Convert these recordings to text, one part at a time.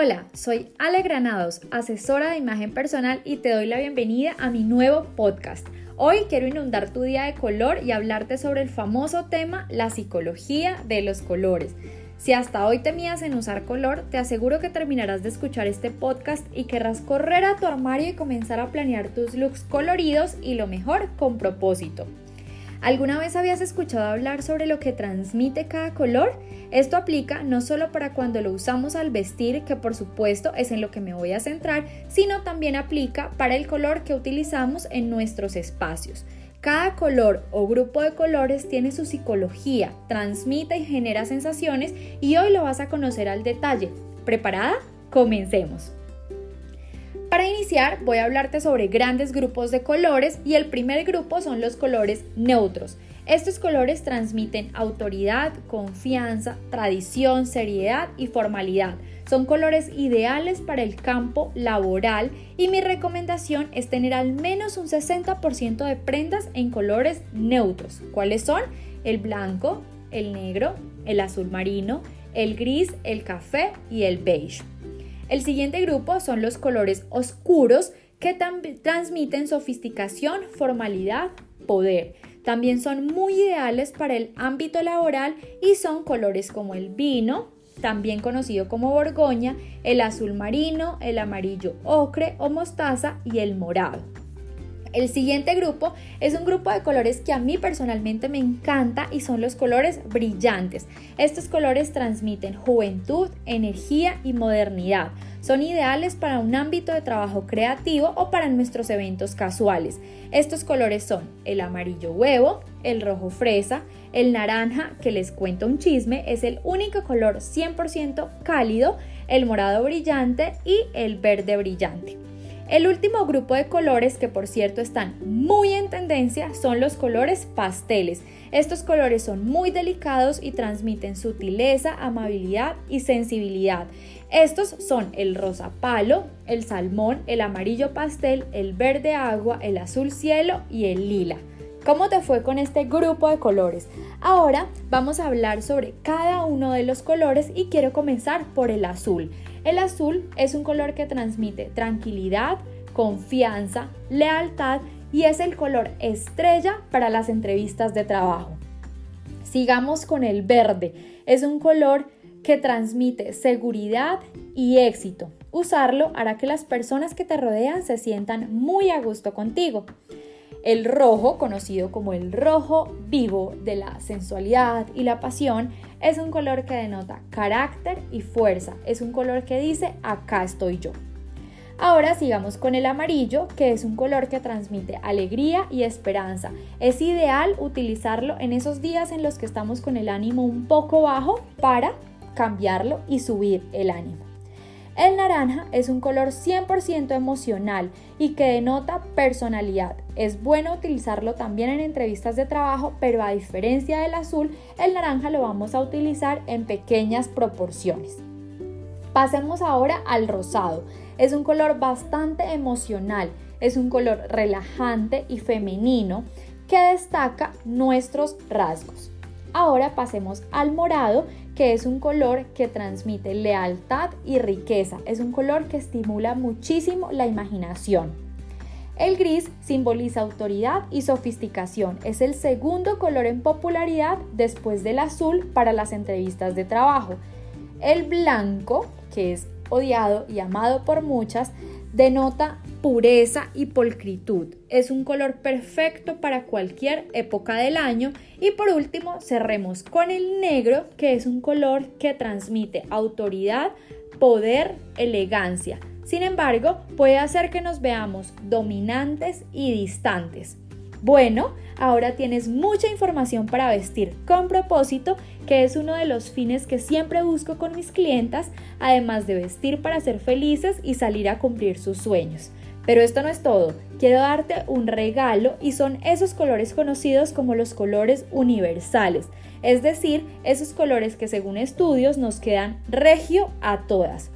Hola, soy Ale Granados, asesora de imagen personal y te doy la bienvenida a mi nuevo podcast. Hoy quiero inundar tu día de color y hablarte sobre el famoso tema la psicología de los colores. Si hasta hoy temías en usar color, te aseguro que terminarás de escuchar este podcast y querrás correr a tu armario y comenzar a planear tus looks coloridos y lo mejor con propósito. ¿Alguna vez habías escuchado hablar sobre lo que transmite cada color? Esto aplica no solo para cuando lo usamos al vestir, que por supuesto es en lo que me voy a centrar, sino también aplica para el color que utilizamos en nuestros espacios. Cada color o grupo de colores tiene su psicología, transmite y genera sensaciones y hoy lo vas a conocer al detalle. ¿Preparada? Comencemos. Para iniciar voy a hablarte sobre grandes grupos de colores y el primer grupo son los colores neutros. Estos colores transmiten autoridad, confianza, tradición, seriedad y formalidad. Son colores ideales para el campo laboral y mi recomendación es tener al menos un 60% de prendas en colores neutros. ¿Cuáles son? El blanco, el negro, el azul marino, el gris, el café y el beige. El siguiente grupo son los colores oscuros que transmiten sofisticación, formalidad, poder. También son muy ideales para el ámbito laboral y son colores como el vino, también conocido como borgoña, el azul marino, el amarillo ocre o mostaza y el morado. El siguiente grupo es un grupo de colores que a mí personalmente me encanta y son los colores brillantes. Estos colores transmiten juventud, energía y modernidad. Son ideales para un ámbito de trabajo creativo o para nuestros eventos casuales. Estos colores son el amarillo huevo, el rojo fresa, el naranja, que les cuento un chisme, es el único color 100% cálido, el morado brillante y el verde brillante. El último grupo de colores que por cierto están muy en tendencia son los colores pasteles. Estos colores son muy delicados y transmiten sutileza, amabilidad y sensibilidad. Estos son el rosa palo, el salmón, el amarillo pastel, el verde agua, el azul cielo y el lila. ¿Cómo te fue con este grupo de colores? Ahora vamos a hablar sobre cada uno de los colores y quiero comenzar por el azul. El azul es un color que transmite tranquilidad, confianza, lealtad y es el color estrella para las entrevistas de trabajo. Sigamos con el verde. Es un color que transmite seguridad y éxito. Usarlo hará que las personas que te rodean se sientan muy a gusto contigo. El rojo, conocido como el rojo vivo de la sensualidad y la pasión, es un color que denota carácter y fuerza. Es un color que dice acá estoy yo. Ahora sigamos con el amarillo, que es un color que transmite alegría y esperanza. Es ideal utilizarlo en esos días en los que estamos con el ánimo un poco bajo para cambiarlo y subir el ánimo. El naranja es un color 100% emocional y que denota personalidad. Es bueno utilizarlo también en entrevistas de trabajo, pero a diferencia del azul, el naranja lo vamos a utilizar en pequeñas proporciones. Pasemos ahora al rosado. Es un color bastante emocional, es un color relajante y femenino que destaca nuestros rasgos. Ahora pasemos al morado, que es un color que transmite lealtad y riqueza. Es un color que estimula muchísimo la imaginación. El gris simboliza autoridad y sofisticación. Es el segundo color en popularidad después del azul para las entrevistas de trabajo. El blanco, que es odiado y amado por muchas, denota pureza y pulcritud. Es un color perfecto para cualquier época del año. Y por último, cerremos con el negro, que es un color que transmite autoridad, poder, elegancia. Sin embargo, puede hacer que nos veamos dominantes y distantes. Bueno, ahora tienes mucha información para vestir con propósito, que es uno de los fines que siempre busco con mis clientas, además de vestir para ser felices y salir a cumplir sus sueños. Pero esto no es todo, quiero darte un regalo y son esos colores conocidos como los colores universales, es decir, esos colores que según estudios nos quedan regio a todas.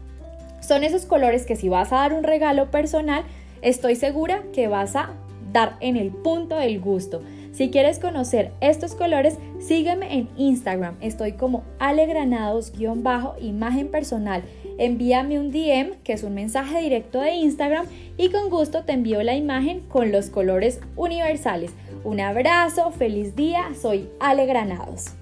Son esos colores que si vas a dar un regalo personal, estoy segura que vas a dar en el punto del gusto. Si quieres conocer estos colores, sígueme en Instagram. Estoy como alegranados-imagen personal. Envíame un DM, que es un mensaje directo de Instagram, y con gusto te envío la imagen con los colores universales. Un abrazo, feliz día, soy Ale Granados.